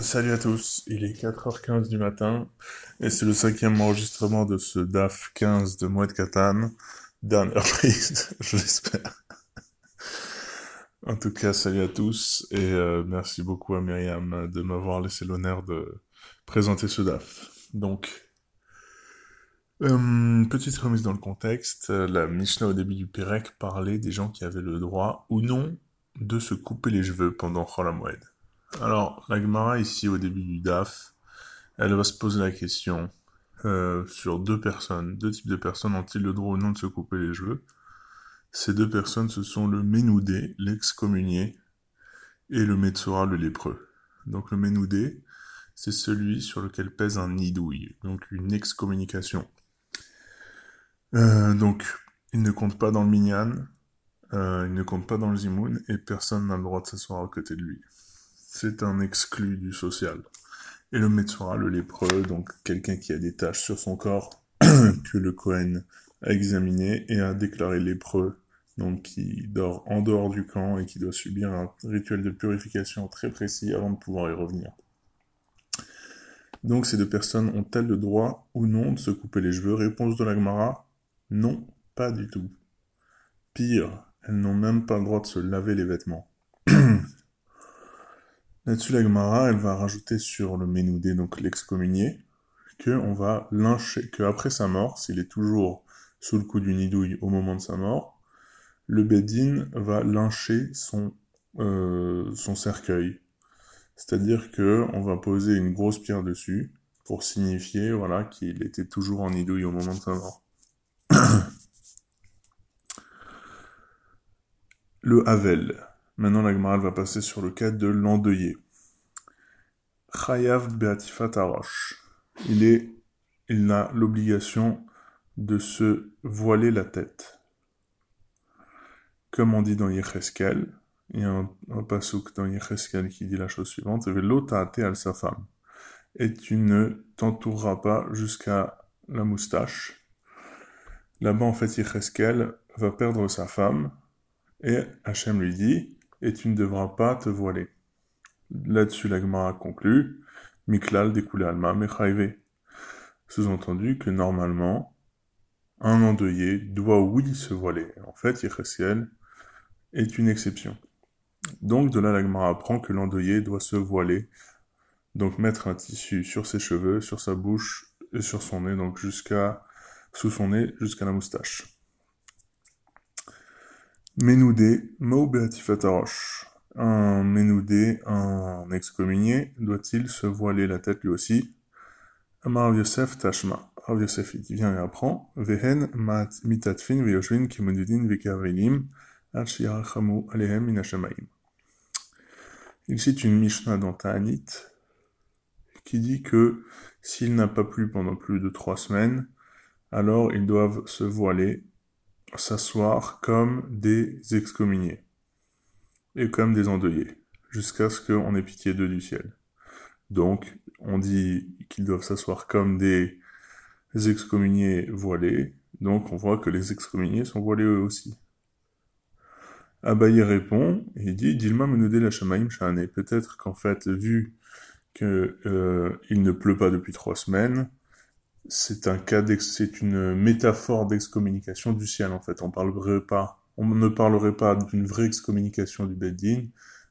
Salut à tous, il est 4h15 du matin et c'est le cinquième enregistrement de ce DAF 15 de Moued Katan. Dernière prise, je l'espère. En tout cas, salut à tous et euh, merci beaucoup à Myriam de m'avoir laissé l'honneur de présenter ce DAF. Donc, euh, petite remise dans le contexte, la Mishnah au début du Pérec parlait des gens qui avaient le droit ou non de se couper les cheveux pendant Cholamoued. Alors, la Gemara ici au début du DAF, elle va se poser la question euh, sur deux personnes, deux types de personnes ont-ils le droit ou non de se couper les cheveux? Ces deux personnes, ce sont le Ménoudé, l'ex-communié, et le Metsora, le lépreux. Donc le Ménoudé, c'est celui sur lequel pèse un nidouille, donc une excommunication. Euh, donc, il ne compte pas dans le minyan, euh, il ne compte pas dans le zimoun, et personne n'a le droit de s'asseoir à côté de lui c'est un exclu du social. Et le Metsura, le lépreux, donc quelqu'un qui a des taches sur son corps que le Kohen a examiné et a déclaré lépreux, donc qui dort en dehors du camp et qui doit subir un rituel de purification très précis avant de pouvoir y revenir. Donc ces deux personnes ont-elles le droit ou non de se couper les cheveux? Réponse de l'Agmara, non, pas du tout. Pire, elles n'ont même pas le droit de se laver les vêtements. Là-dessus, la Gemara, elle va rajouter sur le Ménoudé, donc l'excommunié, que on va lyncher, que après sa mort, s'il est toujours sous le coup du nidouille au moment de sa mort, le Bédine va lyncher son, euh, son cercueil. C'est-à-dire que on va poser une grosse pierre dessus pour signifier, voilà, qu'il était toujours en nidouille au moment de sa mort. le Havel. Maintenant, la Gemara va passer sur le cas de l'endeuillé. Chayav Beatifat Arosh. Il est, il a l'obligation de se voiler la tête. Comme on dit dans Yecheskel, il y a un, un dans Yecheskel qui dit la chose suivante, L'autate al sa femme. Et tu ne t'entoureras pas jusqu'à la moustache. Là-bas, en fait, Yecheskel va perdre sa femme, et Hachem lui dit, et tu ne devras pas te voiler. Là-dessus, la Gemara conclut, Miklal découlé alma mechaive. Sous-entendu que normalement, un endeuillé doit oui se voiler. En fait, Yechesiel est une exception. Donc de là, la Gemara apprend que l'endeuillé doit se voiler, donc mettre un tissu sur ses cheveux, sur sa bouche et sur son nez, donc jusqu'à sous son nez jusqu'à la moustache. Ménoudé, Mao Beatifatarosh. Un ménoudé, un excommunié, doit-il se voiler la tête lui aussi? Amar Yosef Tashma. Rav Yosef il vient et apprend Vehen mitatfin veyoshvin kimudidin vekavelim achirachamu alehem minashamaim. Il cite une Mishnah dans Ta'anit qui dit que s'il n'a pas plu pendant plus de trois semaines, alors ils doivent se voiler s'asseoir comme des excommuniés et comme des endeuillés, jusqu'à ce qu'on ait pitié d'eux du ciel. Donc, on dit qu'ils doivent s'asseoir comme des excommuniés voilés, donc on voit que les excommuniés sont voilés eux aussi. Abaye répond, et il dit, Dilma menudé la shamaim. Peut-être qu'en fait, vu que euh, ne pleut pas depuis trois semaines, c'est un cas c'est une métaphore d'excommunication du ciel en fait. On ne parlerait pas d'une vraie excommunication du Beddin,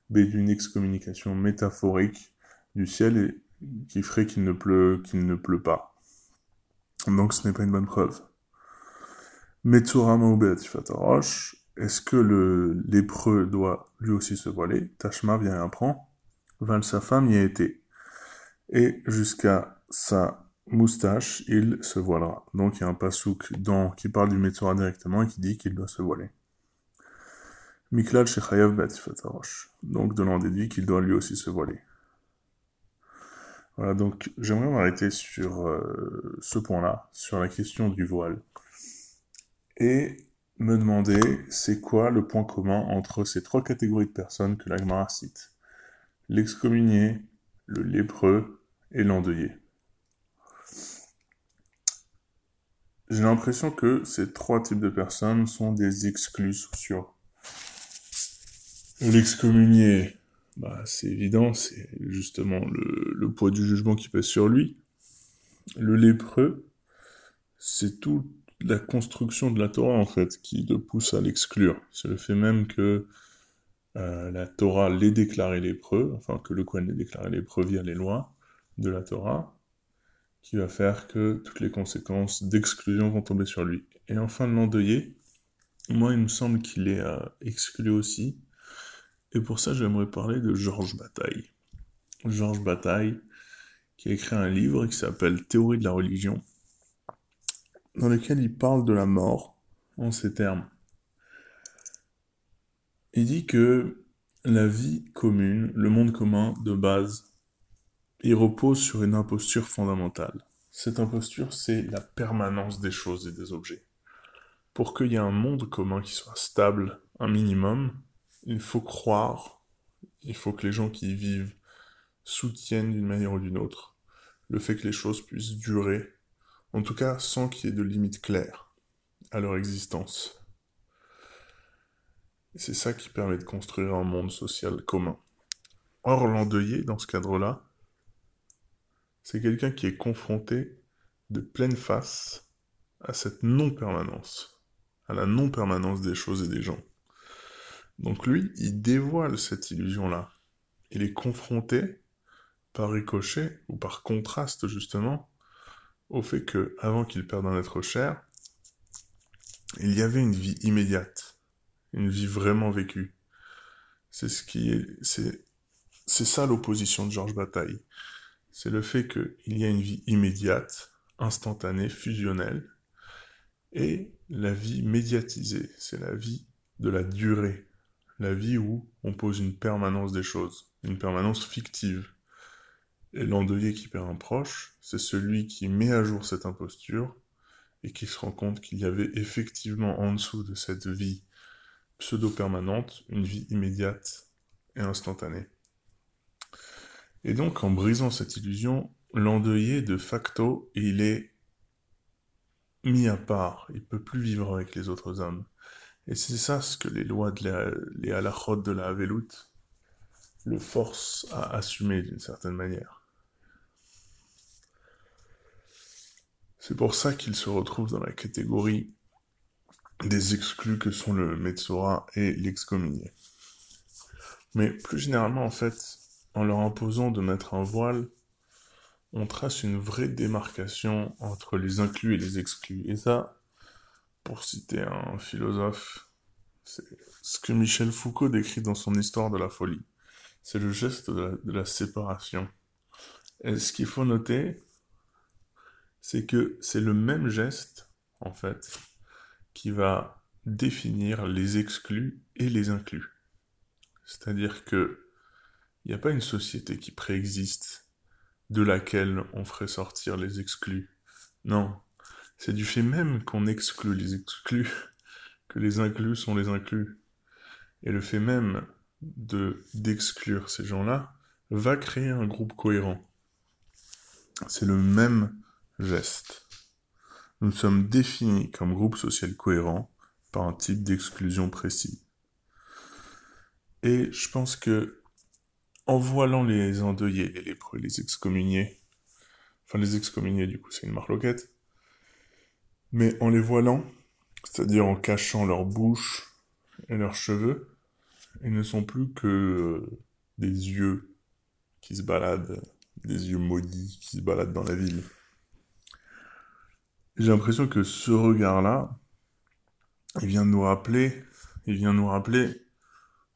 mais d'une excommunication métaphorique du ciel et qui ferait qu'il ne pleut, qu'il ne pleut pas. Donc ce n'est pas une bonne preuve. Metsurama Beatifatarash, est-ce que le lépreux doit lui aussi se voiler? Tashma vient et apprend. Val sa femme y a été. Et jusqu'à sa moustache, il se voilera. Donc il y a un pasouk dans, qui parle du Metzora directement et qui dit qu'il doit se voiler. Miklal Shechayav Beatifatarosh. Donc de l'en déduit qu'il doit lui aussi se voiler. Voilà, donc j'aimerais m'arrêter sur euh, ce point-là, sur la question du voile. Et me demander c'est quoi le point commun entre ces trois catégories de personnes que l'Agmara cite? L'excommunié, le lépreux et l'endeuillé. J'ai l'impression que ces trois types de personnes sont des exclus sociaux. L'excommunié, bah, c'est évident, c'est justement le, poids du jugement qui pèse sur lui. Le lépreux, c'est toute la construction de la Torah, en fait, qui le pousse à l'exclure. C'est le fait même que euh, la Torah les déclaré lépreux, enfin que le Kohen les déclaré lépreux via les lois de la Torah, qui va faire que toutes les conséquences d'exclusion vont tomber sur lui. Et enfin, l'endeuillé, moi il me semble qu'il est euh, exclu aussi, et pour ça j'aimerais parler de Georges Bataille. Georges Bataille, qui a écrit un livre qui s'appelle Théorie de la religion, dans lequel il parle de la mort en ces termes. Il dit que la vie commune, le monde commun de base, il repose sur une imposture fondamentale. Cette imposture, c'est la permanence des choses et des objets. Pour qu'il y ait un monde commun qui soit stable, un minimum, il faut croire, il faut que les gens qui y vivent soutiennent d'une manière ou d'une autre le fait que les choses puissent durer, en tout cas sans qu'il y ait de limite claire à leur existence c'est ça qui permet de construire un monde social commun. Or, l'endeuillé, dans ce cadre-là, c'est quelqu'un qui est confronté de pleine face à cette non-permanence, à la non-permanence des choses et des gens. Donc lui, il dévoile cette illusion-là. Il est confronté par ricochet ou par contraste justement au fait que avant qu'il perde un être cher, il y avait une vie immédiate une vie vraiment vécue. C'est ce qui est, c'est, c'est ça l'opposition de Georges Bataille. C'est le fait qu'il y a une vie immédiate, instantanée, fusionnelle, et la vie médiatisée. C'est la vie de la durée. La vie où on pose une permanence des choses, une permanence fictive. Et l'endeuillé qui perd un proche, c'est celui qui met à jour cette imposture et qui se rend compte qu'il y avait effectivement en dessous de cette vie pseudo-permanente, une vie immédiate et instantanée. Et donc, en brisant cette illusion, l'endeuillé, de facto, il est mis à part, il peut plus vivre avec les autres hommes. Et c'est ça ce que les lois de la, les halachot de la Havelut le forcent à assumer d'une certaine manière. C'est pour ça qu'il se retrouve dans la catégorie des exclus que sont le Metzora et l'excommunié. Mais plus généralement, en fait, en leur imposant de mettre un voile, on trace une vraie démarcation entre les inclus et les exclus. Et ça, pour citer un philosophe, c'est ce que Michel Foucault décrit dans son Histoire de la folie. C'est le geste de la, de la séparation. Et ce qu'il faut noter, c'est que c'est le même geste, en fait, qui va définir les exclus et les inclus. C'est-à-dire que il n'y a pas une société qui préexiste de laquelle on ferait sortir les exclus? Non, c'est du fait même qu'on exclut les exclus que les inclus sont les inclus. Et le fait même de d'exclure ces gens-là va créer un groupe cohérent. C'est le même geste nous sommes définis comme groupe social cohérent par un type d'exclusion précis. Et je pense que, en voilant les endeuillés, les lépreux, les excommuniés, enfin les excommuniés du coup c'est une marloquette, mais en les voilant, c'est-à-dire en cachant leur bouche et leurs cheveux, ils ne sont plus que euh, des yeux qui se baladent, des yeux maudits qui se baladent dans la ville. J'ai l'impression que ce regard-là, il vient nous rappeler, il vient nous rappeler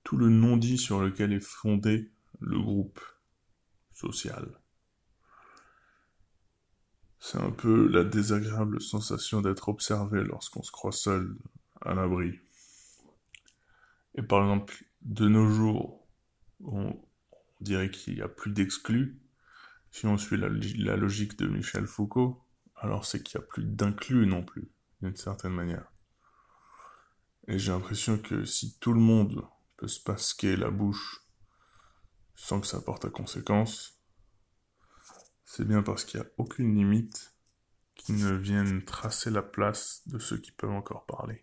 tout le non-dit sur lequel est fondé le groupe social. C'est un peu la désagréable sensation d'être observé lorsqu'on se croit seul à l'abri. Et par exemple, de nos jours, on dirait qu'il n'y a plus d'exclus. Si on suit la, logique de Michel Foucault, alors c'est qu'il n'y a plus d'inclus non plus, d'une certaine manière. Et j'ai l'impression que si tout le monde peut se pasquer la bouche sans que ça porte à conséquence, c'est bien parce qu'il n'y a aucune limite qui ne vienne tracer la place de ceux qui peuvent encore parler.